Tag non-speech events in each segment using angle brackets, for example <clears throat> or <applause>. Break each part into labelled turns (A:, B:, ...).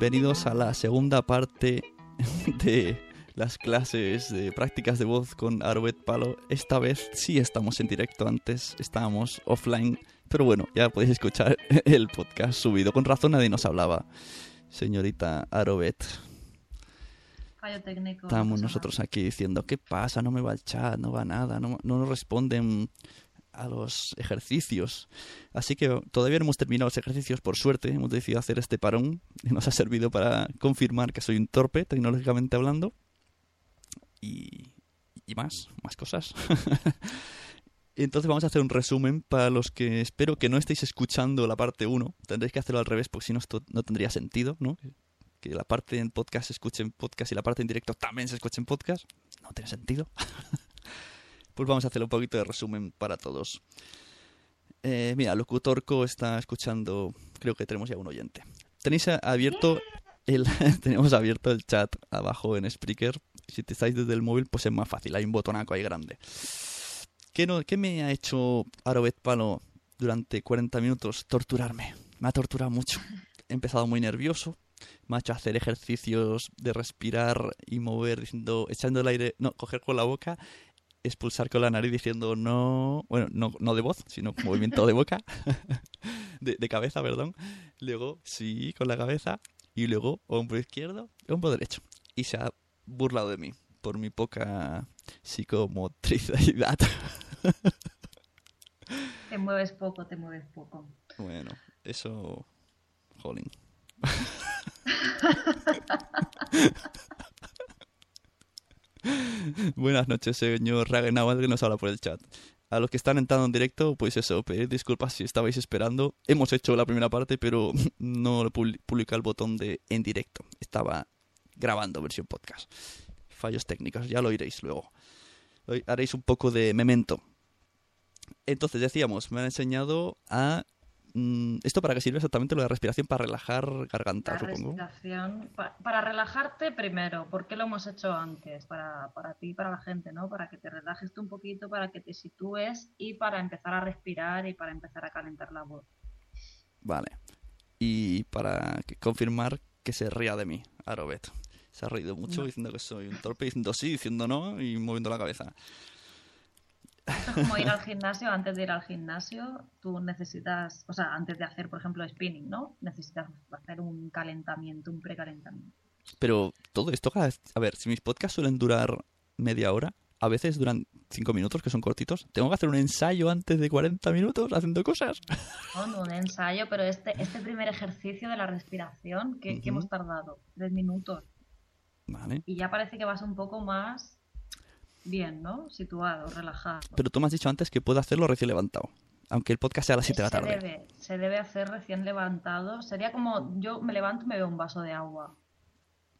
A: Bienvenidos a la segunda parte <laughs> de las clases de prácticas de voz con Arbet Palo. Esta vez sí estamos en directo, antes estábamos offline, pero bueno, ya podéis escuchar <laughs> el podcast subido. Con razón nadie nos hablaba, señorita Arobet.
B: Fallo técnico.
A: Estamos nosotros aquí diciendo, ¿qué pasa? No me va el chat, no va nada, no, no nos responden a los ejercicios. Así que todavía no hemos terminado los ejercicios, por suerte. Hemos decidido hacer este parón y <laughs> nos ha servido para confirmar que soy un torpe, tecnológicamente hablando. Y, y más, más cosas. <laughs> Entonces vamos a hacer un resumen para los que espero que no estéis escuchando la parte 1. Tendréis que hacerlo al revés porque si no esto no tendría sentido, ¿no? Que la parte en podcast se escuche en podcast y la parte en directo también se escuche en podcast. No tiene sentido. <laughs> pues vamos a hacer un poquito de resumen para todos. Eh, mira, Locutorco está escuchando, creo que tenemos ya un oyente. Tenéis abierto el, <laughs> tenemos abierto el chat abajo en Spreaker. Si te estáis desde el móvil, pues es más fácil, hay un botonaco ahí grande. ¿Qué, no, qué me ha hecho Arobet Palo durante 40 minutos? Torturarme. Me ha torturado mucho. He empezado muy nervioso. Me ha hecho hacer ejercicios de respirar y mover, diciendo, echando el aire, no, coger con la boca, expulsar con la nariz diciendo no, bueno, no, no de voz, sino movimiento de boca, <laughs> de, de cabeza, perdón. Luego, sí, con la cabeza. Y luego, hombro izquierdo, hombro derecho. Y se ha burlado de mí por mi poca psicomotricidad.
B: Te mueves poco, te mueves poco.
A: Bueno, eso. Jolín. <laughs> <laughs> Buenas noches, señor Ragenauer, que nos habla por el chat. A los que están entrando en directo, pues eso, pedir disculpas si estabais esperando. Hemos hecho la primera parte, pero <laughs> no publica el botón de en directo. Estaba grabando versión podcast. Fallos técnicos, ya lo oiréis luego. Haréis un poco de memento. Entonces decíamos, me han enseñado a ¿esto para qué sirve exactamente lo de respiración? Para relajar garganta,
B: La
A: supongo.
B: respiración, pa- para relajarte primero, ¿por qué lo hemos hecho antes? Para, para ti y para la gente, ¿no? Para que te relajes tú un poquito, para que te sitúes y para empezar a respirar y para empezar a calentar la voz.
A: Vale. Y para confirmar que se ría de mí, Arobet. Se ha reído mucho
B: No.
A: diciendo que soy un torpe, diciendo sí, diciendo no y moviendo la cabeza.
B: Es <laughs> como ir al gimnasio, antes de ir al gimnasio, tú necesitas, o sea, antes de hacer, por ejemplo, spinning, ¿no? Necesitas hacer un calentamiento, un precalentamiento.
A: Pero todo esto, cada vez- a ver, si mis podcasts suelen durar media hora, a veces duran cinco minutos, que son cortitos, tengo que hacer un ensayo antes de 40 minutos haciendo cosas. <laughs>
B: No, no un ensayo, pero este, este primer ejercicio de la respiración, que, hemos tardado tres minutos,
A: Vale.
B: y ya parece que vas un poco más bien, ¿no? Situado, relajado.
A: Pero tú me has dicho antes que puedo hacerlo recién levantado. Aunque el podcast sea a las 7 de la tarde.
B: debe, se debe hacer recién levantado. Sería como yo me levanto y me veo un vaso de agua.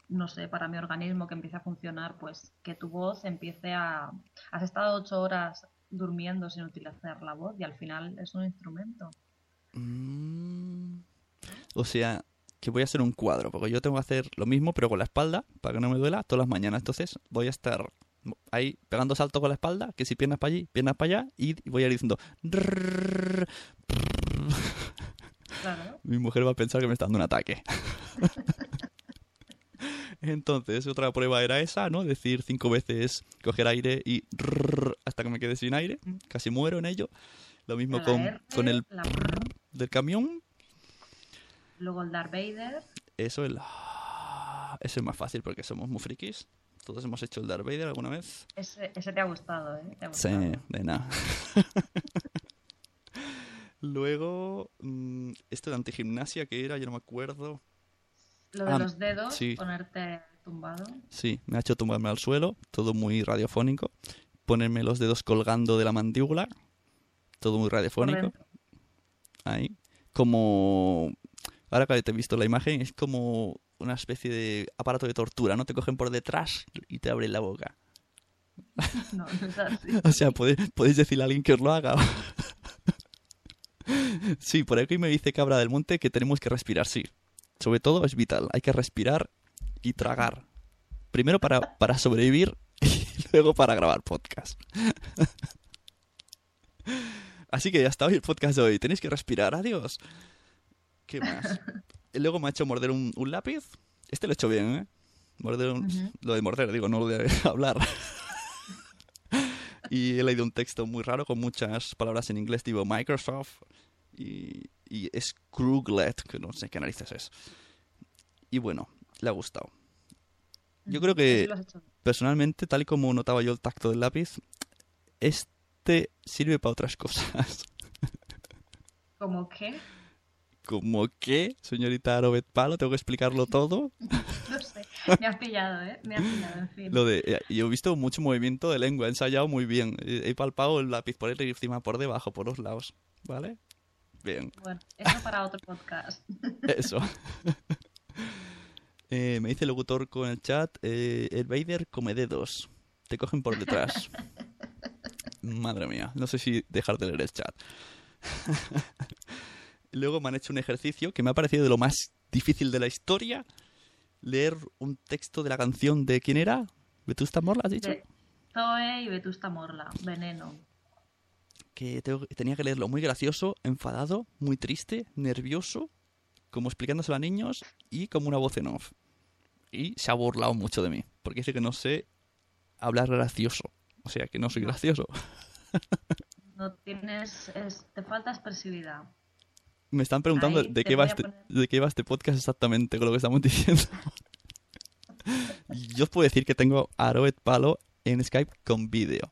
B: No sé, para mi organismo que empiece a funcionar, pues que tu voz empiece a... Has estado ocho horas durmiendo sin utilizar la voz y al final es un instrumento.
A: Mm. O sea, que voy a hacer un cuadro, porque yo tengo que hacer lo mismo, pero con la espalda, para que no me duela, todas las mañanas. Entonces voy a estar ahí pegando saltos con la espalda, que si piernas para allí, piernas para allá, y voy a ir diciendo... Mi mujer va a pensar que me está dando un ataque. Entonces, otra prueba era esa, ¿no? Decir cinco veces, coger aire y hasta que me quede sin aire. Casi muero en ello. Lo mismo con, con el del camión.
B: Luego el Darth Vader.
A: Eso el... Eso es más fácil porque somos muy frikis. Todos hemos hecho el Darth Vader alguna vez.
B: Ese, ese te ha gustado, ¿eh? Te ha
A: Sí, de nada. <laughs> Luego, mm, esto de antigimnasia que era, yo no me acuerdo.
B: Lo de
A: Ah,
B: los dedos,
A: sí.
B: ponerte tumbado.
A: Sí, me ha hecho tumbarme al suelo, todo muy radiofónico. Ponerme los dedos colgando de la mandíbula, todo muy radiofónico. Ahí. Como. Ahora que te he visto la imagen, es como una especie de aparato de tortura, ¿no? Te cogen por detrás y te abren la boca. <laughs>
B: No, no es así. <laughs>
A: O sea, podéis, podéis decirle a alguien que os lo haga. <laughs> sí, por aquí me dice Cabra del Monte que tenemos que respirar, sí. Sobre todo es vital, hay que respirar y tragar. Primero para, para sobrevivir y luego para grabar podcast. Así que ya está hoy el podcast de hoy. Tenéis que respirar, adiós. ¿Qué más? Y luego me ha hecho morder un, un lápiz. Este lo he hecho bien, ¿eh? Morder un-. Lo de morder, digo, no lo de <laughs> hablar. <laughs> y he leído un texto muy raro con muchas palabras en inglés, tipo Microsoft y, y Scruglet, que no sé qué narices es. Y bueno, le ha gustado. Yo creo que-. Personalmente, tal y como notaba yo el tacto del lápiz, este sirve para otras <laughs> cosas.
B: ¿Cómo qué?
A: Como que, señorita Arobet Palo, tengo que explicarlo todo. <laughs>
B: No sé. Me has pillado, ¿eh? Me has pillado, en fin.
A: Lo de, eh, yo he visto mucho movimiento de lengua, he ensayado muy bien. He he palpado el lápiz por encima, por debajo, por los lados. ¿Vale? Bien,
B: Bueno, eso para otro podcast. <laughs>
A: eso. <laughs> Eh, me dice el locutor con el chat, eh, el Vader come dedos. Te cogen por detrás. Madre mía, no sé si dejar de leer el chat. Luego me han hecho un ejercicio que me ha parecido de lo más difícil de la historia. Leer un texto de la canción de quién era? ¿Vetusta Morla has dicho?
B: De Zoe y Vetusta Morla, Veneno.
A: que tengo- tenía que leerlo muy gracioso, enfadado, muy triste, nervioso, como explicándoselo a niños y como una voz en off. Y se ha burlado mucho de mí, porque dice que no sé hablar gracioso. O sea, que no soy gracioso. <laughs>
B: No tienes. es- te falta expresividad.
A: Me están preguntando
B: Ahí
A: de qué, va este, de qué va este podcast exactamente con lo que estamos <laughs> diciendo. Yo os puedo decir que tengo a Aroet Palo en Skype con vídeo.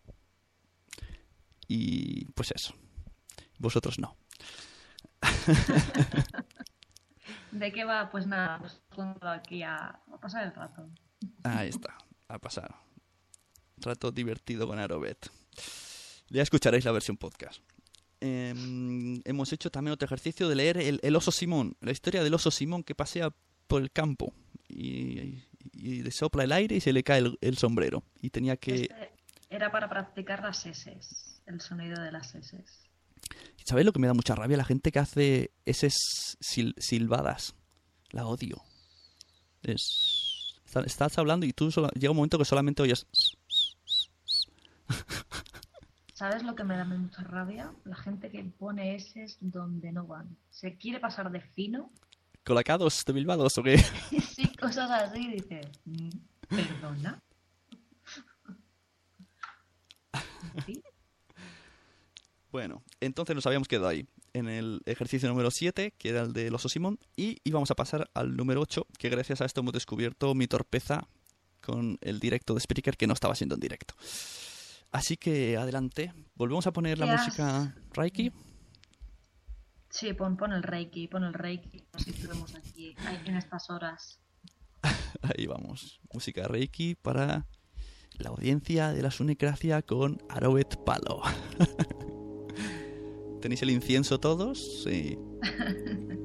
A: Y pues eso. Vosotros no. <laughs>
B: ¿De qué va? Pues nada, aquí a, a pasar el rato.
A: Ahí está, a pasar. Rato divertido con Arobet. Ya escucharéis la versión podcast. Em, hemos hecho también otro ejercicio de leer el, el oso Simón, la historia del oso Simón que pasea por el campo y, y le sopla el aire y se le cae el, el sombrero. Y tenía que...
B: Este era para practicar las S, el sonido de las S.
A: ¿Sabes lo que me da mucha rabia? La gente que hace esas sil- silbadas. La odio. Es... está- Estás hablando y tú solo- llega un momento que solamente oyes...
B: ¿Sabes lo que me da mucha rabia? La gente que pone S donde no van. Se quiere pasar de fino
A: Colacados de Bilbados o qué? <laughs>
B: sí, cosas así, dice, "Mm, ¿perdona? ¿Sí?
A: Bueno, entonces nos habíamos quedado ahí, en el ejercicio número 7, que era el del oso Simón, y íbamos a pasar al número 8, que gracias a esto hemos descubierto mi torpeza con el directo de Spreaker, que no estaba siendo en directo. Así que adelante, volvemos a poner la
B: ¿Qué has-
A: música Reiki.
B: Sí, pon, pon el Reiki, pon el Reiki, así estuvimos aquí, en estas horas. <laughs>
A: Ahí vamos, música Reiki para la audiencia de la Sunicracia con Arobet Palo. <laughs> ¿Tenéis el incienso todos? Sí. <laughs>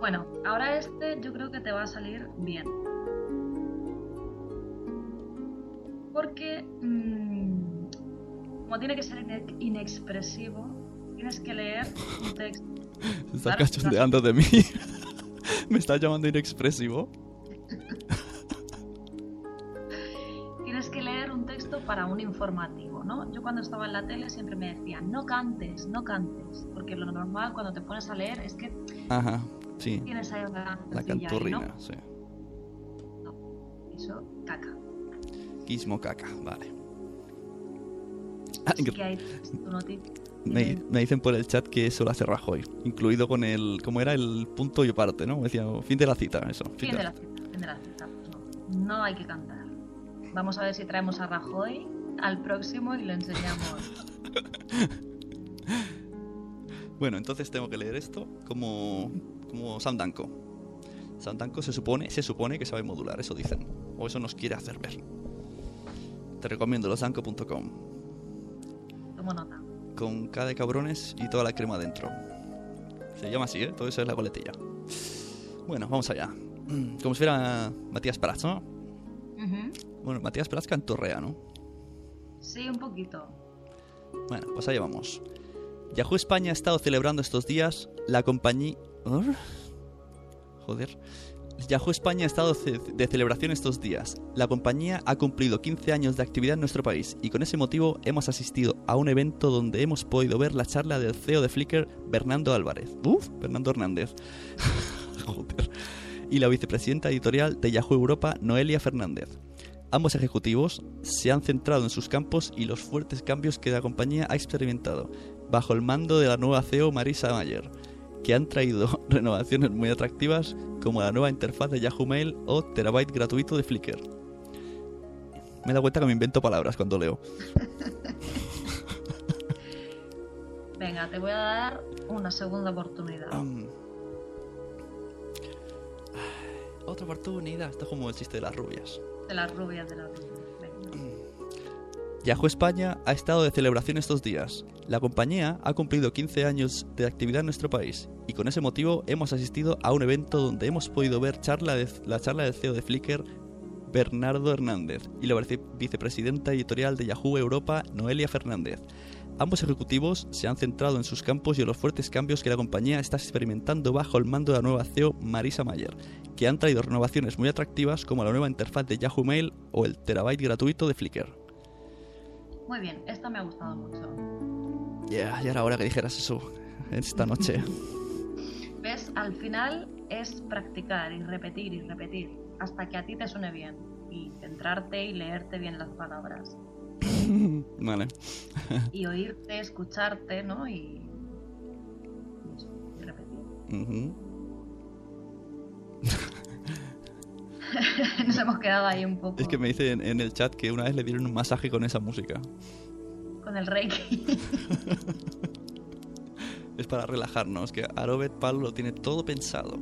B: Bueno, ahora este yo creo que te va a salir bien. Porque, mm, como tiene que ser ine- inexpresivo, tienes que leer un texto.
A: Se está
B: Claro,
A: cachondeando de mí. <laughs> Me está llamando inexpresivo.
B: Tienes que leer un texto para un informativo, ¿no? Yo cuando estaba en la tele siempre me decían, no cantes, no cantes, porque lo normal cuando te pones a leer es que
A: Ajá, sí.
B: tienes ahí
A: La
B: ahí,
A: canturrina, sí.
B: ¿no? Eso, caca.
A: Vale. <laughs> Me, me dicen por el chat que eso lo hace Rajoy, incluido con el, ¿cómo era? El punto y aparte, ¿no? Me decía, fin de la cita, eso.
B: Fin de la cita, fin de la cita. No, no hay que cantar. Vamos a ver si traemos a Rajoy al próximo y le enseñamos. <laughs>
A: Bueno, entonces tengo que leer esto como, como Sam Danko. Sam Danko se supone, se supone que sabe modular, eso dicen. O eso nos quiere hacer ver. Te recomiendo losanco.com.
B: Tomo nota.
A: Con K de cabrones y toda la crema dentro. Se llama así, ¿eh? Todo eso es la coletilla. Bueno, vamos allá. <clears throat> Como si fuera Matías Prats, ¿no? Bueno, Matías Prats cantorrea, ¿no?
B: Sí, un poquito.
A: Bueno, pues allá vamos. Yahoo España ha estado celebrando estos días la compañía... Joder. Yahoo España ha estado de celebración estos días. La compañía ha cumplido 15 años de actividad en nuestro país y con ese motivo hemos asistido a un evento donde hemos podido ver la charla del CEO de Flickr, Bernardo Álvarez. Uf, Fernando Hernández. <laughs> Joder. Y la vicepresidenta editorial de Yahoo Europa, Noelia Fernández. Ambos ejecutivos se han centrado en sus campos y los fuertes cambios que la compañía ha experimentado, bajo el mando de la nueva CEO Marisa Mayer, que han traído <laughs> renovaciones muy atractivas como la nueva interfaz de Yahoo Mail o terabyte gratuito de Flickr. Me dado cuenta que me invento palabras cuando leo. <laughs>
B: Venga, te voy a dar una segunda oportunidad.
A: Otra oportunidad. Esto es como el chiste de las rubias.
B: De las rubias, de las rubias.
A: Yahoo España ha estado de celebración estos días. La compañía ha cumplido 15 años de actividad en nuestro país y con ese motivo hemos asistido a un evento donde hemos podido ver charla la charla del CEO de Flickr, Bernardo Hernández, y la vice- vicepresidenta editorial de Yahoo Europa, Noelia Fernández. Ambos ejecutivos se han centrado en sus campos y en los fuertes cambios que la compañía está experimentando bajo el mando de la nueva CEO Marisa Mayer, que han traído renovaciones muy atractivas como la nueva interfaz de Yahoo Mail o el terabyte gratuito de Flickr.
B: Muy bien, esta me ha gustado mucho.
A: Ya, ya era hora que dijeras eso esta noche. <laughs>
B: ¿Ves? Al final es practicar y repetir y repetir hasta que a ti te suene bien y centrarte y leerte bien las palabras <laughs>
A: vale.
B: y oírte, escucharte, ¿no? Y, y eso, y repetir. <laughs> <laughs> Nos hemos quedado ahí un poco
A: Es que me dice en, en el chat que una vez le dieron un masaje con esa música.
B: con el reiki. <laughs>
A: Es para relajarnos, que Arobet Pal lo tiene todo pensado.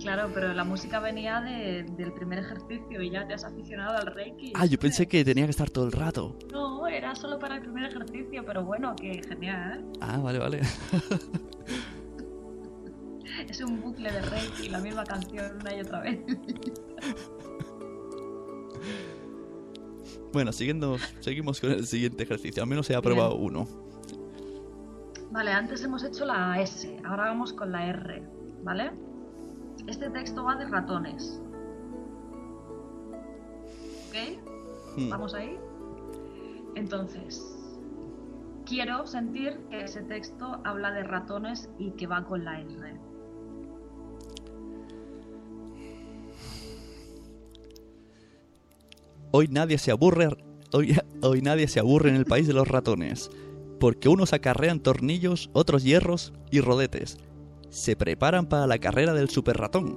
B: claro, pero la música venía de- del primer ejercicio y ya te has aficionado al reiki.
A: Ah, yo pensé que tenía que estar todo el rato.
B: No, era solo para el primer ejercicio, pero bueno, que genial.
A: Ah, vale, vale. <laughs>
B: Es un bucle de reiki, la misma canción una y otra vez. <laughs>
A: Bueno, siguiendo, seguimos con el siguiente ejercicio. Al menos he aprobado uno.
B: Vale, antes hemos hecho la S, ahora vamos con la R, ¿vale? Este texto va de ratones. ¿Ok?
A: Hmm.
B: ¿Vamos ahí? Entonces, quiero sentir que ese texto habla de ratones y que va con la R.
A: Hoy nadie se aburre. Hoy, nadie se aburre en el país de los ratones. Porque unos acarrean tornillos, otros hierros y rodetes. Se preparan para la carrera del super ratón.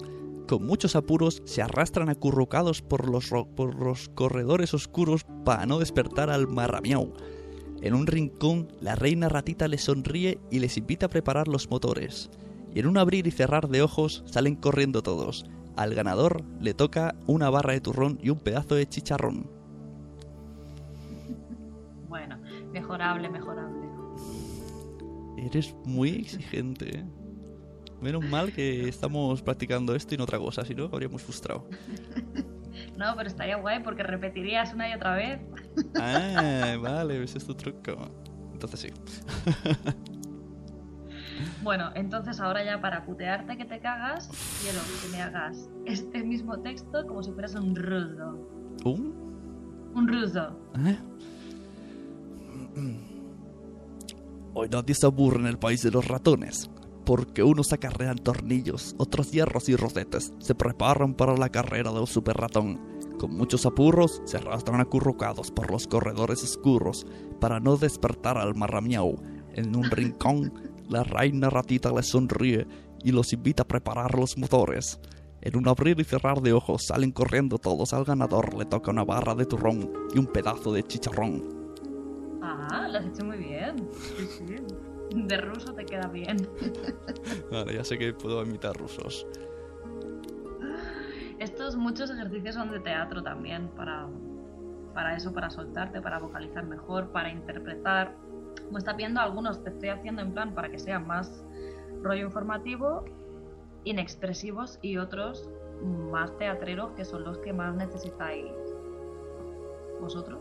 A: Con muchos apuros se arrastran acurrucados por los, por los corredores oscuros para no despertar al marramiau. En un rincón, la reina ratita les sonríe y les invita a preparar los motores. Y en un abrir y cerrar de ojos salen corriendo todos. Al ganador le toca una barra de turrón y un pedazo de chicharrón.
B: Bueno, mejorable, mejorable.
A: Eres muy exigente, ¿eh? Menos mal que estamos practicando esto y no otra cosa, si no habríamos frustrado. <laughs>
B: No, pero estaría guay porque repetirías una y otra vez.
A: Ah, vale, ese es tu truco. Entonces sí. <laughs>
B: Bueno, entonces ahora ya para putearte que te cagas, quiero que me hagas este mismo texto como si fueras un ruso.
A: ¿Un?
B: Un ruso.
A: ¿Eh? Hoy nadie se aburre en el país de los ratones, porque unos acarrean tornillos, otros hierros y rosetes, se preparan para la carrera del super ratón. Con muchos apurros, se arrastran acurrucados por los corredores oscuros para no despertar al marramiau. En un rincón, <laughs> la reina ratita les sonríe y los invita a preparar los motores. En un abrir y cerrar de ojos salen corriendo todos. Al ganador le toca una barra de turrón y un pedazo de chicharrón.
B: Ah, lo has hecho muy bien. Sí, sí. De ruso te queda bien. <laughs>
A: Vale, ya sé que puedo imitar rusos.
B: Estos muchos ejercicios son de teatro también, para, para eso, para soltarte, para vocalizar mejor, para interpretar. Como está viendo, algunos te estoy haciendo en plan para que sean más rollo informativo, inexpresivos, y otros más teatreros, que son los que más necesitáis vosotros.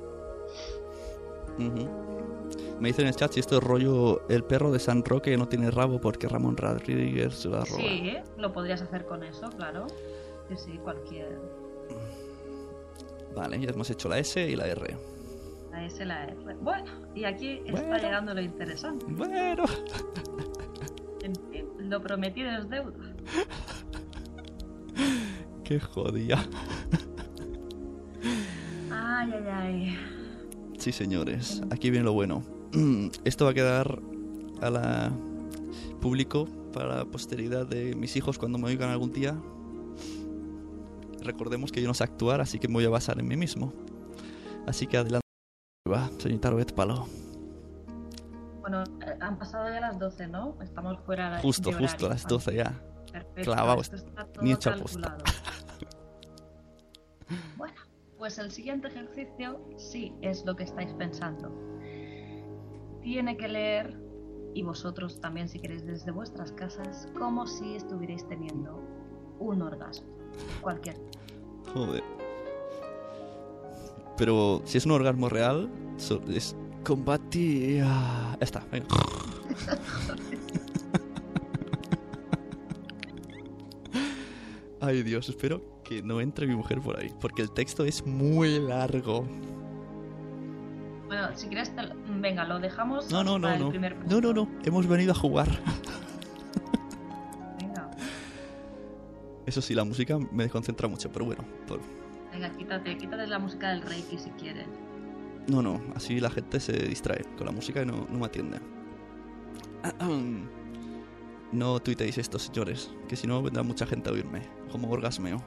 A: Me dicen en el chat si esto es rollo el perro de San Roque no tiene rabo porque Ramón Rodríguez se lo ha robado.
B: Sí, lo podrías hacer con eso, claro. Sí, sí, cualquier.
A: Vale, ya hemos hecho la S y la R.
B: La R. Bueno, y aquí está llegando lo interesante.
A: Bueno,
B: En fin, lo prometido es deuda.
A: qué jodida.
B: Ay, ay, ay.
A: Sí, señores, aquí viene lo bueno. <clears throat> Esto va a quedar a la público para la posteridad de mis hijos cuando me oigan algún día. Recordemos que yo no sé actuar, así que me voy a basar en mí mismo. Así que adelante. Va, señorita Robet Palo.
B: Bueno, eh, han pasado ya las 12, ¿no? Estamos fuera de
A: Justo,
B: de
A: justo, a
B: horario.
A: las 12 ya.
B: Perfecto,
A: Clavado,
B: esto está todo
A: ni
B: calculado. <laughs> bueno, pues el siguiente ejercicio sí es lo que estáis pensando. Tiene que leer, y vosotros también si queréis desde vuestras casas, como si estuvierais teniendo un orgasmo. Cualquier.
A: Joder. Pero si es un orgasmo real, so- es combatir. Ah, está, venga. Ay Dios, espero que no entre mi mujer por ahí, porque el texto es muy largo.
B: Bueno, si quieres, te venga, lo dejamos
A: No, no,
B: hasta
A: no,
B: el
A: no.
B: primer
A: No,
B: punto.
A: no, no, hemos venido a jugar.
B: Venga,
A: Eso sí, la música me desconcentra mucho, pero bueno. por-
B: venga, quítate, quítate la música del Reiki si quieres.
A: No, no, así la gente se distrae con la música y no, no me atiende. <clears throat> No tuiteéis esto, señores, que si no vendrá mucha gente a oírme, como orgasmeo.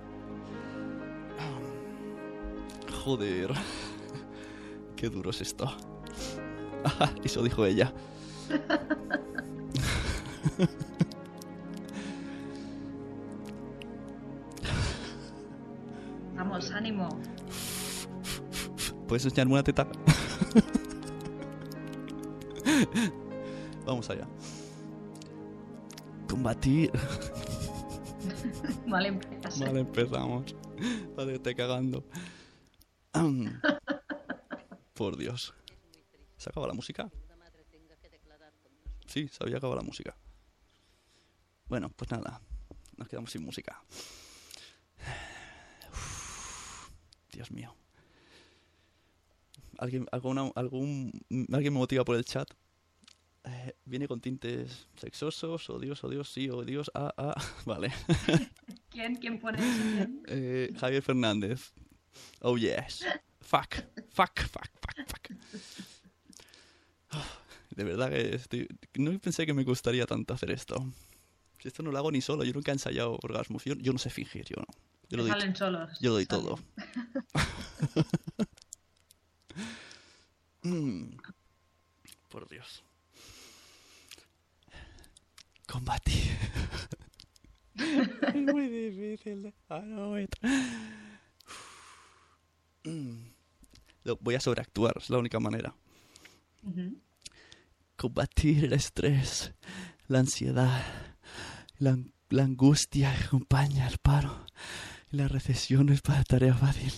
A: <clears throat> Joder, <laughs> qué duro es esto. <laughs> Eso dijo ella. <laughs>
B: Vamos, ánimo.
A: ¿Puedes enseñarme una teta? Vamos allá. Combatir.
B: Vale, empieza.
A: Vale, empezamos. Vale, estoy cagando. Por Dios. ¿Se acaba la música? Sí, se había acabado la música. Bueno, pues nada. Nos quedamos sin música. Uf, Dios mío. ¿Alguien, alguna, algún, ¿Alguien me motiva por el chat? Eh, ¿Viene con tintes sexosos? ¿O Dios, o Dios, sí, o Dios, ah, ah? <laughs> Vale. <laughs>
B: ¿Quién? ¿Quién pone.
A: Eh, Javier Fernández. Oh, yes. Fuck, fuck, fuck, fuck, fuck. Oh, <sighs> de verdad que estoy... no pensé que me gustaría tanto hacer esto. Si esto no lo hago ni solo, yo nunca he ensayado orgasmos. Yo, yo no sé fingir, yo no. Yo lo doy,
B: salen solos.
A: yo lo doy
B: Salen.
A: todo. <laughs> Mm. Por Dios. Combatir. es <laughs> muy difícil. I know it. Mm. Lo- Voy a sobreactuar, es la única manera. Combatir el estrés, la ansiedad, la, la angustia que acompaña al paro la recesión no es para tarea fácil.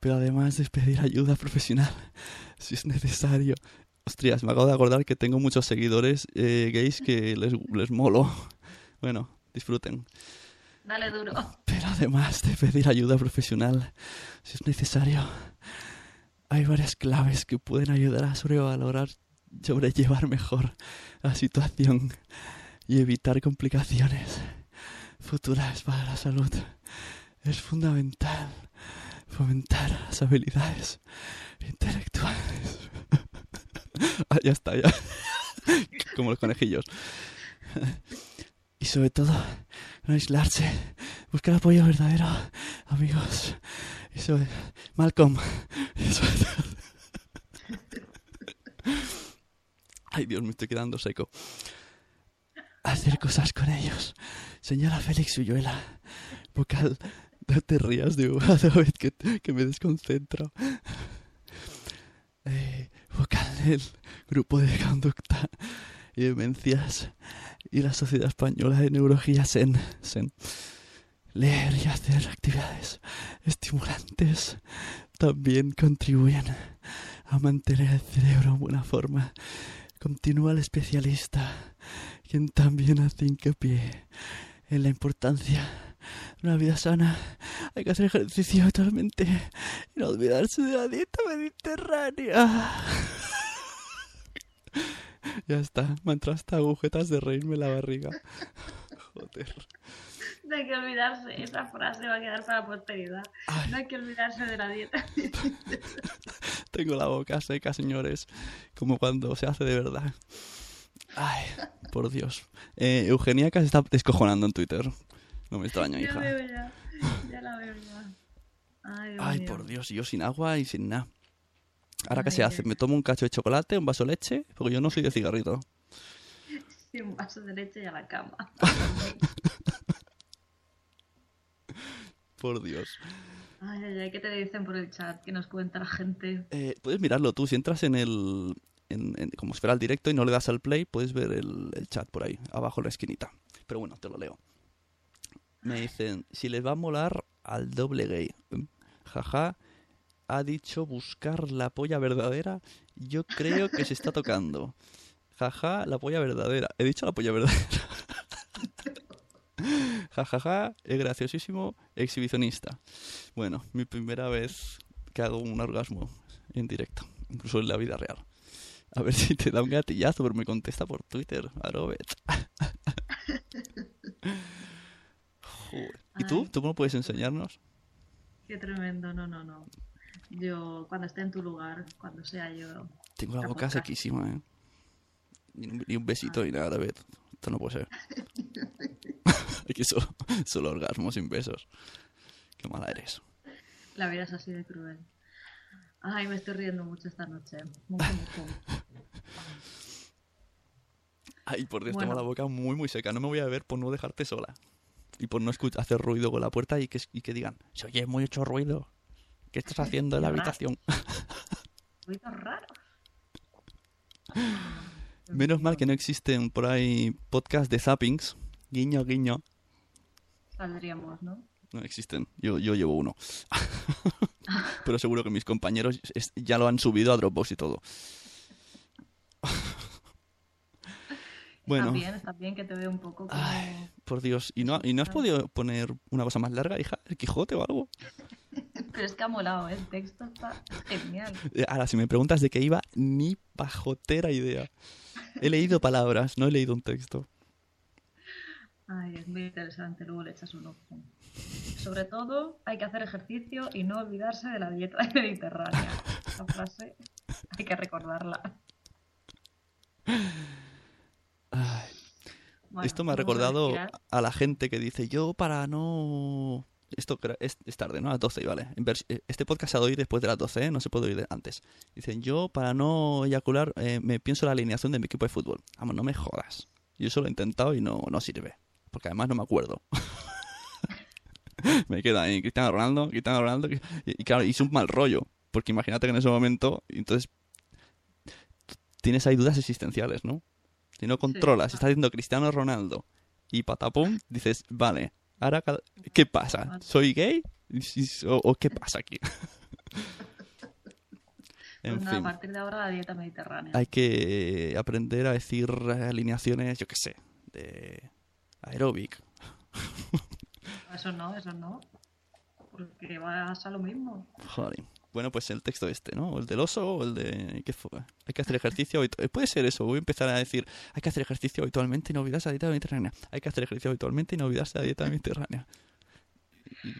A: Pero además de pedir ayuda profesional, si es necesario. Ostras, me acabo de acordar que tengo muchos seguidores eh, gays que les, les molo. Bueno, disfruten.
B: Dale duro.
A: Pero además de pedir ayuda profesional, si es necesario, hay varias claves que pueden ayudar a sobrevalorar, sobrellevar mejor la situación y evitar complicaciones futuras para la salud. Es fundamental fomentar las habilidades intelectuales. <laughs> ah, ya está, ya. <laughs> Como los conejillos. <laughs> y sobre todo, no aislarse, buscar apoyo verdadero, amigos. Eso es. Malcolm. Ay, Dios, me estoy quedando seco. Hacer cosas con ellos. Señora Félix Ulluela. Vocal. <laughs> No te rías de David, <laughs> que, que me desconcentro. <laughs> Eh, vocal del grupo de conducta y demencias y la Sociedad Española de Neurología SEN. SEN. Leer y hacer actividades estimulantes también contribuyen a mantener el cerebro en buena forma. Continúa el especialista, quien también hace hincapié en la importancia una vida sana. Hay que hacer ejercicio totalmente y no olvidarse de la dieta mediterránea. <laughs> ya está, me entrado hasta agujetas de reírme la barriga. <laughs> Joder.
B: No hay que olvidarse, esa frase va a quedar para la posteridad.
A: Ay.
B: No hay que olvidarse de la dieta. <laughs>
A: Tengo la boca seca, señores, como cuando se hace de verdad. Ay, por Dios. Eh, Eugenia que se está descojonando en Twitter. No me extraña, <laughs>
B: ya
A: hija.
B: veo ya, ya la veo ya. Ay,
A: por Dios, yo sin agua y sin nada. Ahora, ¿qué se hace? ¿Me tomo un cacho de chocolate, un vaso de leche? Porque yo no soy de cigarrito.
B: Sí, un vaso de leche y a la cama. <laughs>
A: Por Dios.
B: Ay, ay, ay, ¿qué te dicen por el chat? ¿Qué nos cuenta la gente?
A: Eh, puedes mirarlo tú. Si entras en el... En, en- como espera el directo y no le das al play, puedes ver el, el chat por ahí, abajo en la esquinita. Pero bueno, te lo leo. Me dicen, si les va a molar al doble gay. Jaja, ha dicho buscar la polla verdadera. Yo creo que se está tocando. Jaja, la polla verdadera. He dicho la polla verdadera. <laughs> Jajaja, es graciosísimo, exhibicionista. Bueno, mi primera vez que hago un orgasmo en directo, incluso en la vida real. A ver si te da un gatillazo, pero me contesta por Twitter, Arobet. <laughs> Joder. ¿Y tú?
B: Ay.
A: ¿Tú no puedes enseñarnos?
B: Qué tremendo, no, no, no. Yo, cuando esté en tu lugar, cuando sea yo.
A: Tengo la boca sequísima, ¿eh? Ni un, ni un besito ni nada, Arobet. Esto no puede ser. <laughs> <laughs> Aquí solo, solo orgasmo sin besos. Qué mala eres.
B: La vida es así de cruel. Ay, me estoy riendo mucho esta noche. Mucho, mucho. <laughs>
A: Ay, por Dios,
B: Bueno.
A: tengo la boca muy, muy seca. No me voy a ver por no dejarte sola. Y por no hacer ruido con la puerta y que, y que digan, se oye mucho ruido. ¿Qué estás haciendo en la
B: raro.
A: habitación? <laughs>
B: Ruidos raros. <laughs>
A: Menos mal que no existen por ahí podcasts de zappings. Guiño, guiño.
B: Saldríamos, ¿no?
A: No existen. Yo, yo llevo uno. <laughs> Pero seguro que mis compañeros ya lo han subido a Dropbox y todo. Bueno,
B: Está bien, está bien que te veo un poco como...
A: ay, por Dios. ¿Y no, ¿Y no has podido poner una cosa más larga, hija? ¿El Quijote o algo? <laughs>
B: Pero es que ha molado, ¿eh? el texto está genial.
A: Eh, Ahora, si me preguntas de qué iba, ni pajotera idea. He leído palabras, no he leído un texto.
B: Ay, es muy interesante, luego le echas un ojo. Sobre todo, hay que hacer ejercicio y no olvidarse de la dieta <laughs> mediterránea. Esa frase hay que recordarla. <laughs>
A: Ay,
B: Bueno,
A: Esto me ha
B: a
A: recordado a la gente que dice, yo para no... Esto es, es tarde, ¿no? A las 12, vale. Eh, Este podcast se ha de oír después de las 12, ¿eh? No se puede oír antes. Dicen, yo para no eyacular eh, me pienso la alineación de mi equipo de fútbol. Vamos, no me jodas. Yo eso lo he intentado y no, no sirve. Porque además no me acuerdo. <laughs> me queda ahí Cristiano Ronaldo, Cristiano Ronaldo. Y, y claro, hice un mal rollo. Porque imagínate que en ese momento, entonces, tienes ahí dudas existenciales, ¿no? Si no controlas, si estás diciendo Cristiano Ronaldo y patapum, dices, vale, ahora, cada- ¿qué pasa? ¿Soy gay? ¿O, o qué pasa aquí? <laughs> en
B: Pues a partir de ahora la dieta mediterránea.
A: hay que aprender a decir alineaciones, yo qué sé, de aeróbic.
B: Eso no, eso no. Porque vas a lo mismo.
A: Joder. Bueno, pues el texto este, ¿no? O el del oso o el de... ¿Qué fue? Hay que hacer ejercicio... habitu- Puede ser eso. Voy a empezar a decir... Hay que hacer ejercicio habitualmente y no olvidarse la dieta mediterránea. Hay que hacer ejercicio habitualmente y no olvidarse la dieta mediterránea.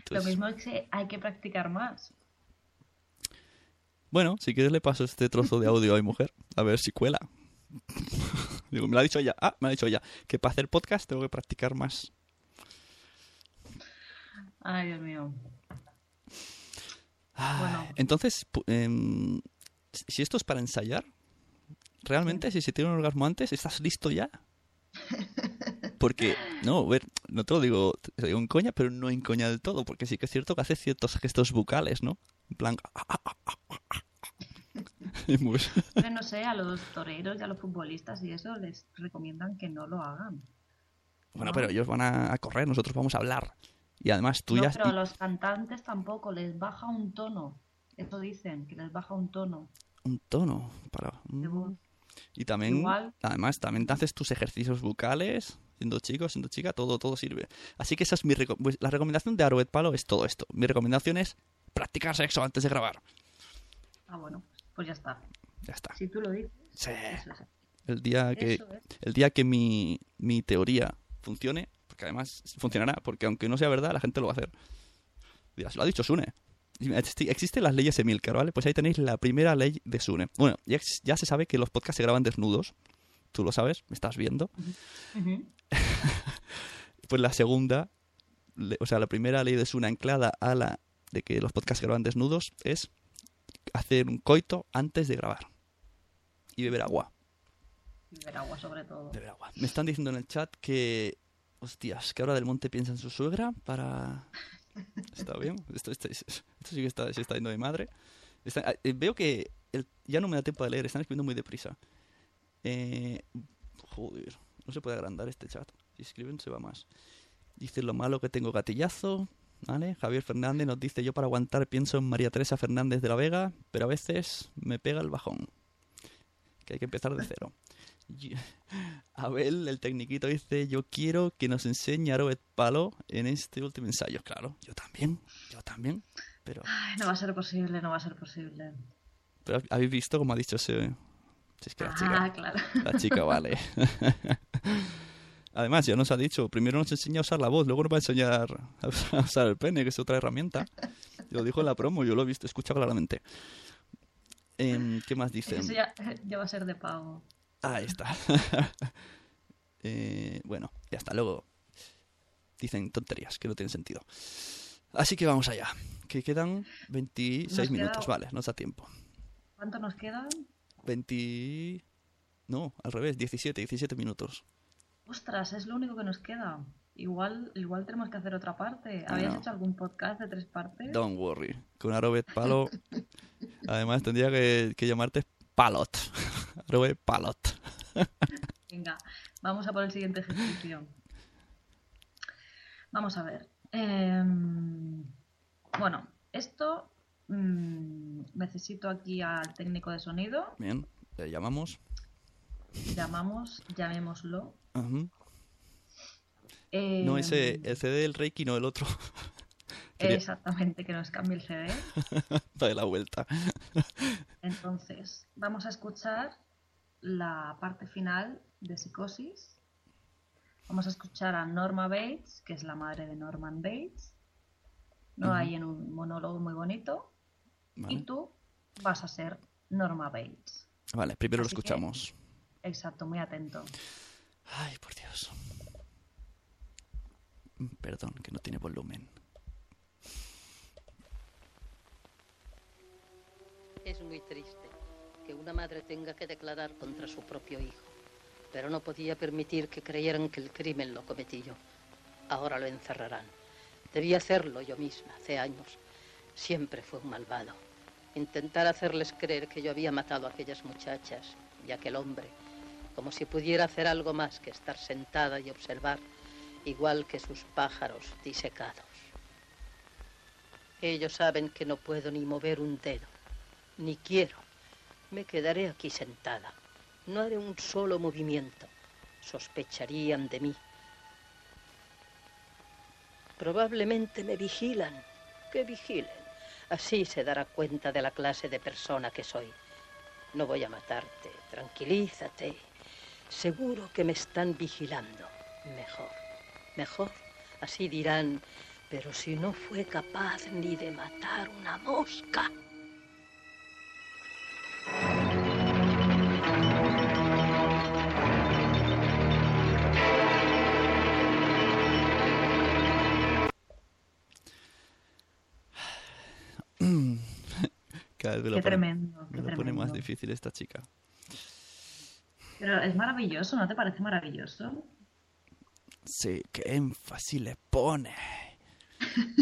B: Lo mismo es que hay que practicar más.
A: Bueno, si quieres le paso este trozo de audio a mi mujer. A ver si cuela. <laughs> Digo, me lo ha dicho ella. Ah, me lo ha dicho ella. Que para hacer podcast tengo que practicar más.
B: Ay, Dios mío.
A: Ay,
B: Bueno.
A: Entonces, em, si esto es para ensayar, realmente si se tiene un orgasmo antes, ¿estás listo ya? <laughs> Porque, no, a ver, no te lo digo, te lo digo en coña, pero no en coña del todo, porque sí que es cierto que hace ciertos gestos bucales, ¿no? En plan... <laughs>
B: Pero <laughs> no sé, a los toreros y a los futbolistas y eso les recomiendan que no lo hagan.
A: Bueno,
B: No.
A: pero ellos van a correr, nosotros vamos a hablar. Y además tú
B: no,
A: ya...
B: pero a los cantantes tampoco, les baja un tono. Eso dicen, que les baja un tono
A: Un tono para...
B: de voz.
A: Y también,
B: Igual.
A: además, también te haces tus ejercicios bucales, siendo chico, siendo chica, todo, todo sirve. Así que esa es mi reco- pues, la recomendación de Aroet Palo es todo esto. Mi recomendación es practicar sexo antes de grabar.
B: Ah, bueno, pues ya está.
A: Ya está.
B: Si tú lo dices,
A: Sí.
B: eso es.
A: El día que,
B: es.
A: el día que mi, mi teoría funcione, porque además funcionará, porque aunque no sea verdad, la gente lo va a hacer. Dirás, lo ha dicho Sune. Existen las leyes Emilcar, ¿vale? Pues ahí tenéis la primera ley de Sune. Bueno, ya, se sabe que los podcasts se graban desnudos. Tú lo sabes, me estás viendo. <laughs> Pues la segunda, o sea, la primera ley de Sune anclada a la de que los podcasts se graban desnudos es hacer un coito antes de grabar. Y beber agua.
B: Beber agua sobre todo.
A: Beber agua. Me están diciendo en el chat que. Hostias, que ahora del monte piensa en su suegra para. Está bien. Esto, sí que está, se está yendo de madre. Está- eh, veo que el- ya no me da tiempo de leer, están escribiendo muy deprisa. Eh, joder, no se puede agrandar este chat. Si escriben se va más. Dice lo malo que tengo gatillazo. ¿Vale? Javier Fernández nos dice yo para aguantar pienso en María Teresa Fernández de la Vega, pero a veces me pega el bajón. Que hay que empezar de cero. <laughs> Abel, el tecniquito, dice yo quiero que nos enseñe a Robert Palo en este último ensayo. Claro, yo también, yo también. Pero,
B: Ay, no va a ser posible, no va a ser posible.
A: pero habéis visto como ha dicho ese... Si es que la chica...
B: Ah, claro.
A: La chica <laughs> vale. Además, ya nos ha dicho, primero nos enseña a usar la voz, luego nos va a enseñar a usar- el pene, que es otra herramienta. Lo dijo en la promo, yo lo he visto, escuchado claramente. Em, ¿Qué más dicen?
B: Eso ya, <laughs> ya va a ser de pago.
A: Ahí está. <laughs> Eh, bueno, ya está. Luego dicen tonterías que no tienen sentido. Así que vamos allá. Que quedan 26
B: Nos
A: minutos.
B: queda-
A: Vale, nos da tiempo.
B: ¿Cuánto nos quedan?
A: 20... No, al revés, 17, 17 minutos.
B: Ostras, es lo único que nos queda. Igual, igual tenemos que hacer otra parte. ¿Habías
A: No.
B: hecho algún podcast de tres partes?
A: Don't worry. Con Arobet Palo. <laughs> Además, tendría que, que llamarte Palot. <laughs> Arobet Palot. <laughs>
B: Venga, vamos a por el siguiente ejercicio. Vamos a ver. Em, bueno, esto mm, necesito aquí al técnico de sonido.
A: Bien, le llamamos.
B: Llamamos, llamémoslo. Eh,
A: No, ese, el CD del Reiki, no el otro. <laughs>
B: Exactamente, que nos cambie el CD. <laughs>
A: Dale la vuelta.
B: Entonces, vamos a escuchar la parte final de Psicosis. Vamos a escuchar a Norma Bates, que es la madre de Norman Bates. No hay en un monólogo muy bonito. Y tú vas a ser Norma Bates.
A: Vale, primero lo
B: que-
A: escuchamos.
B: Exacto, muy atento.
A: Ay, por Dios. Perdón, que no tiene volumen.
C: Es muy triste que una madre tenga que declarar contra su propio hijo, pero no podía permitir que creyeran que el crimen lo cometí yo. Ahora lo encerrarán. Debí hacerlo yo misma hace años. Siempre fue un malvado. Intentar hacerles creer que yo había matado a aquellas muchachas y a aquel hombre, como si pudiera hacer algo más que estar sentada y observar, igual que sus pájaros disecados. Ellos saben que no puedo ni mover un dedo, ni quiero. Me quedaré aquí sentada. No haré un solo movimiento. Sospecharían de mí. Probablemente me vigilan. Que vigilen. Así se dará cuenta de la clase de persona que soy. No voy a matarte. Tranquilízate. Seguro que me están vigilando. Mejor. Mejor. Así dirán. Pero si no fue capaz ni de matar una mosca.
A: Vez me lo
B: Qué
A: pone,
B: tremendo,
A: me
B: qué
A: lo pone más
B: tremendo.
A: difícil esta chica.
B: Pero es maravilloso, ¿no te parece maravilloso?
A: Sí, qué énfasis le pone.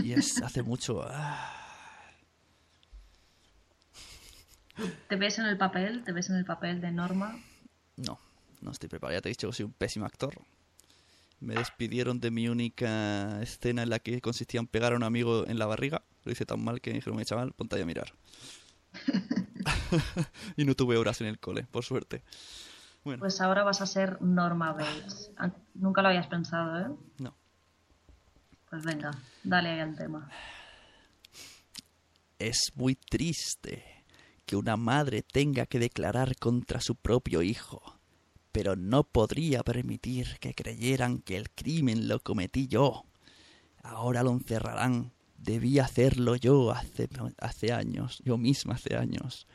A: Y es <laughs> hace mucho. ah.
B: ¿Te ves en el papel? ¿Te ves en el papel de Norma?
A: No, no estoy preparado. Ya te he dicho que soy un pésimo actor. Me despidieron de mi única escena en la que consistía en pegar a un amigo en la barriga. Lo hice tan mal que me dijeron, "Oye, chaval, ponte ahí a mirar. <laughs> y no tuve horas en el cole, por suerte. Bueno,
B: Pues ahora vas a ser Norma Bates. An- Nunca lo habías pensado, ¿eh?
A: no.
B: Pues venga, dale ahí al tema.
A: Es muy triste que una madre tenga que declarar contra su propio hijo, pero no podría permitir que creyeran que el crimen lo cometí yo. Ahora lo encerrarán. Debí hacerlo yo hace, hace años, yo misma hace años.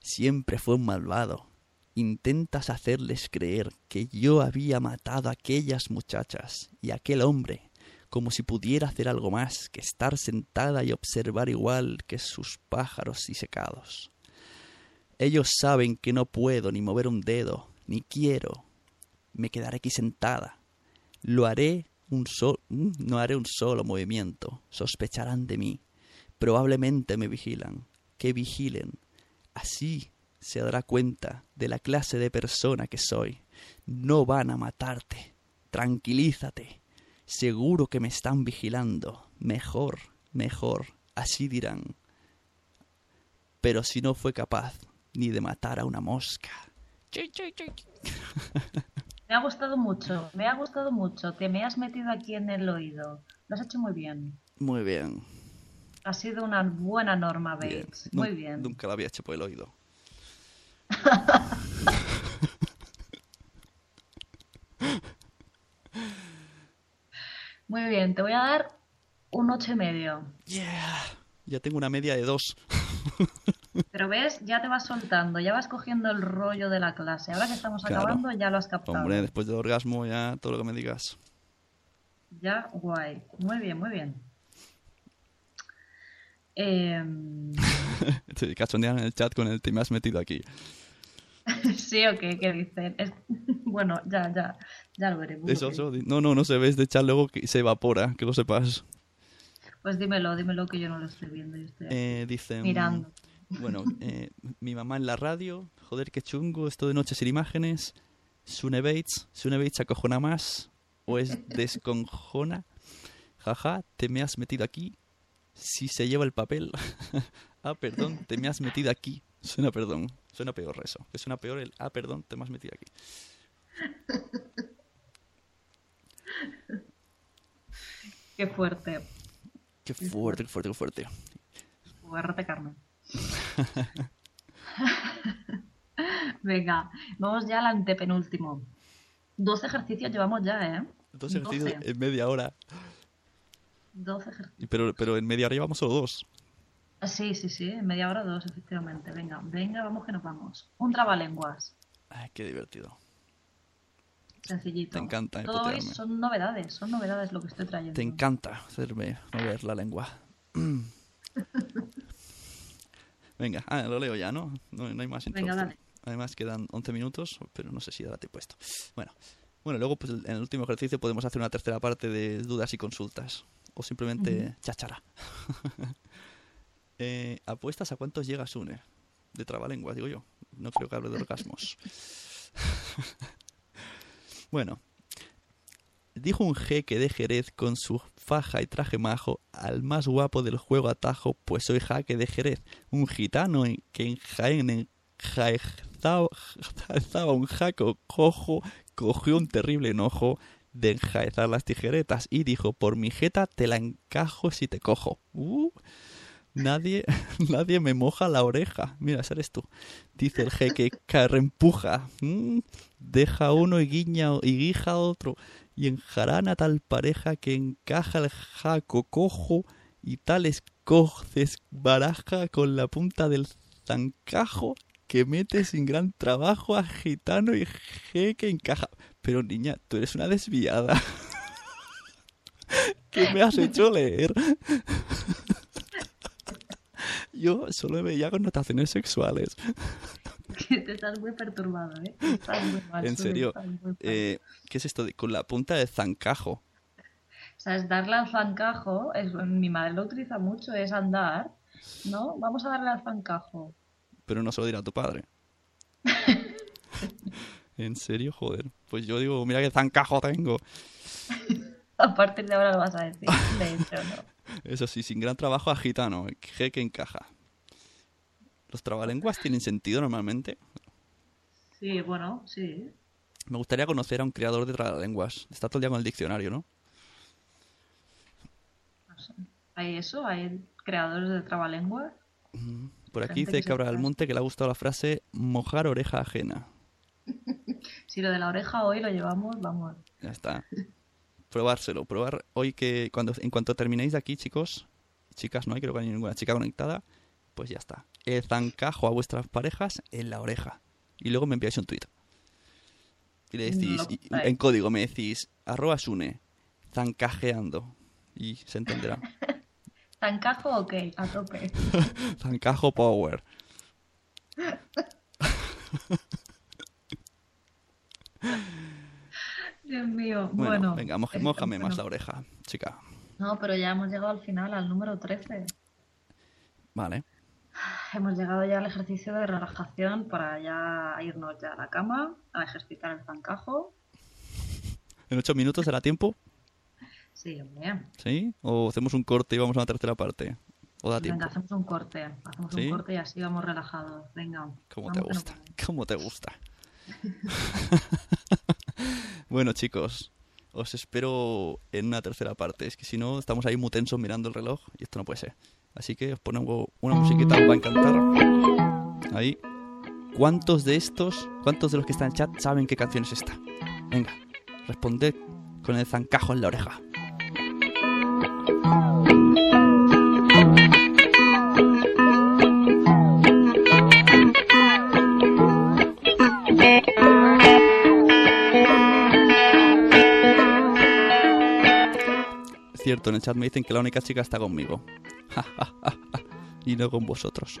A: Siempre fue un malvado. Intentas hacerles creer que yo había matado a aquellas muchachas y a aquel hombre, como si pudiera hacer algo más que estar sentada y observar igual que sus pájaros disecados. Ellos saben que no puedo ni mover un dedo, ni quiero. Me quedaré aquí sentada. Lo haré un so- mm, no haré un solo movimiento. Sospecharán de mí. Probablemente me vigilan. Que vigilen. Así se dará cuenta de la clase de persona que soy. No van a matarte. Tranquilízate. Seguro que me están vigilando. Mejor, mejor. Así dirán. Pero si no fue capaz ni de matar a una mosca. <laughs>
B: Me ha gustado mucho, me ha gustado mucho. Te me has metido aquí en el oído. Lo has hecho muy bien.
A: Muy bien.
B: Ha sido una buena Norma
A: bien.
B: Bates. Muy
A: Nun-
B: bien.
A: Nunca lo había hecho por el oído. <laughs>
B: Muy bien, te voy a dar un ocho y medio.
A: Yeah. Ya tengo una media de dos.
B: Pero ves, ya te vas soltando, ya vas cogiendo el rollo de la clase. Ahora que estamos
A: Claro.
B: acabando, ya lo has captado.
A: Hombre, después del orgasmo ya todo lo que me digas.
B: Ya, guay. Muy bien, muy bien. <laughs>
A: Te cachondean en el chat con el te me has metido aquí. <laughs>
B: sí, o qué, ¿qué dicen? Es- <laughs> Bueno, ya, ya, ya lo veremos.
A: Eso, No, no, no se ve de chat luego que se evapora, que lo sepas.
B: Pues dímelo, dímelo que yo no lo estoy viendo. Yo estoy
A: Eh, dicen...
B: mirando.
A: Bueno, eh, mi mamá en la radio, joder, qué chungo, esto de noche sin imágenes. Sune Bates, Sune Bates acojona más o es desconjona. Jaja, te me has metido aquí. si se lleva el papel. <laughs> ah, perdón, te me has metido aquí. Suena perdón. Suena peor eso. Que suena peor el ah, perdón, te me has metido aquí. <laughs>
B: Qué fuerte.
A: Qué fuerte, qué fuerte, qué fuerte.
B: Fuerte, Carmen. <laughs> Venga, vamos ya al antepenúltimo. Dos ejercicios llevamos ya, ¿eh?
A: Dos ejercicios
B: Doce.
A: en media hora.
B: Dos ejercicios.
A: Pero, pero en media hora llevamos solo dos.
B: Ah, Sí, sí, sí, en media hora dos, efectivamente. Venga, venga, vamos que nos vamos. Un trabalenguas,
A: Ay, qué divertido.
B: Sencillito.
A: Te encanta,
B: Todo hoy son novedades, son novedades lo que estoy trayendo.
A: Te encanta hacerme mover la lengua. <clears throat> Venga, ah, lo leo ya, ¿no? No, no hay más
B: Venga, dale.
A: Además quedan 11 minutos, pero no sé si dará tiempo esto. Bueno, bueno, luego pues, en el último ejercicio podemos hacer una tercera parte de dudas y consultas. O simplemente cháchara. <laughs> Eh, ¿Apuestas a cuántos llegas, Une? De trabalenguas, digo yo. No creo que hable de orgasmos. <laughs> bueno, Dijo un jeque de Jerez con su faja y traje majo al más guapo del juego atajo, pues soy jaque de Jerez, un gitano en- que en Jaén enjaezaba un jaco cojo, cogió un terrible enojo de enjaezar las tijeretas y dijo, por mi jeta te la encajo si te cojo. Uh, nadie, <laughs> nadie me moja la oreja. Mira, ese eres tú. Dice el jeque, <laughs> que reempuja. Mm, deja uno y guiña y guija a otro y enjarana tal pareja que encaja el jaco cojo y tal escoces baraja con la punta del zancajo que mete sin gran trabajo a gitano y jeque encaja. Pero niña, tú eres una desviada. <laughs> ¿Qué me has hecho leer? Yo solo veía connotaciones sexuales.
B: Que <laughs> te estás muy perturbado, ¿eh? Estás muy mal,
A: En serio,
B: muy.
A: Eh, ¿Qué es esto? de- con la punta del zancajo.
B: O sea, es darle al zancajo, es, mi madre lo utiliza mucho, es andar, ¿no? Vamos a darle al zancajo.
A: Pero no se lo dirá a tu padre. <laughs> ¿En serio? Joder. Pues yo digo, mira qué zancajo tengo. <laughs>
B: A partir de ahora lo vas a decir. De hecho, no.
A: Eso sí, sin gran trabajo a gitano. G que encaja. ¿Los trabalenguas tienen sentido normalmente?
B: Sí, bueno, sí.
A: Me gustaría conocer a un creador de trabalenguas. Está todo el día con el diccionario, ¿no?
B: No sé. Hay eso, hay creadores de trabalenguas.
A: Por aquí dice Cabra del Monte que le ha gustado la frase mojar oreja ajena. <laughs>
B: Si lo de la oreja hoy lo llevamos, vamos.
A: Ya está. Probárselo, probar hoy que cuando en cuanto terminéis de aquí, chicos, chicas, no hay creo que hay ninguna chica conectada, pues ya está. El zancajo a vuestras parejas en la oreja. Y luego me enviáis un tweet. Y le decís,
B: No,
A: y- en código me decís, arroba sune, zancajeando. Y se entenderá. <laughs>
B: ¿Zancajo ok? A tope. <laughs>
A: Zancajo power. <laughs>
B: Dios mío.
A: Bueno,
B: Bueno,
A: venga, moje-
B: eh,
A: más la oreja, chica.
B: No, pero ya hemos llegado al final, al número 13.
A: Vale.
B: Hemos llegado ya al ejercicio de relajación para ya irnos ya a la cama, a ejercitar el zancajo.
A: ¿En ocho minutos será tiempo?
B: Sí, hombre.
A: ¿Sí? ¿O hacemos un corte y vamos a una tercera parte? ¿O da tiempo?
B: Venga, hacemos un corte. Hacemos
A: ¿Sí?
B: un corte y así vamos relajados. Venga.
A: ¿Cómo te gusta? ¿Cómo te gusta? <laughs> bueno, chicos, os espero en una tercera parte. Es que si no, estamos ahí muy tensos mirando el reloj y esto no puede ser. Así que os pongo una musiquita, os va a encantar. Ahí. ¿Cuántos de estos, cuántos de los que están en chat saben qué canción es esta? Venga, responded con el zancajo en la oreja. En el chat me dicen que la única chica está conmigo. <laughs> y no con vosotros.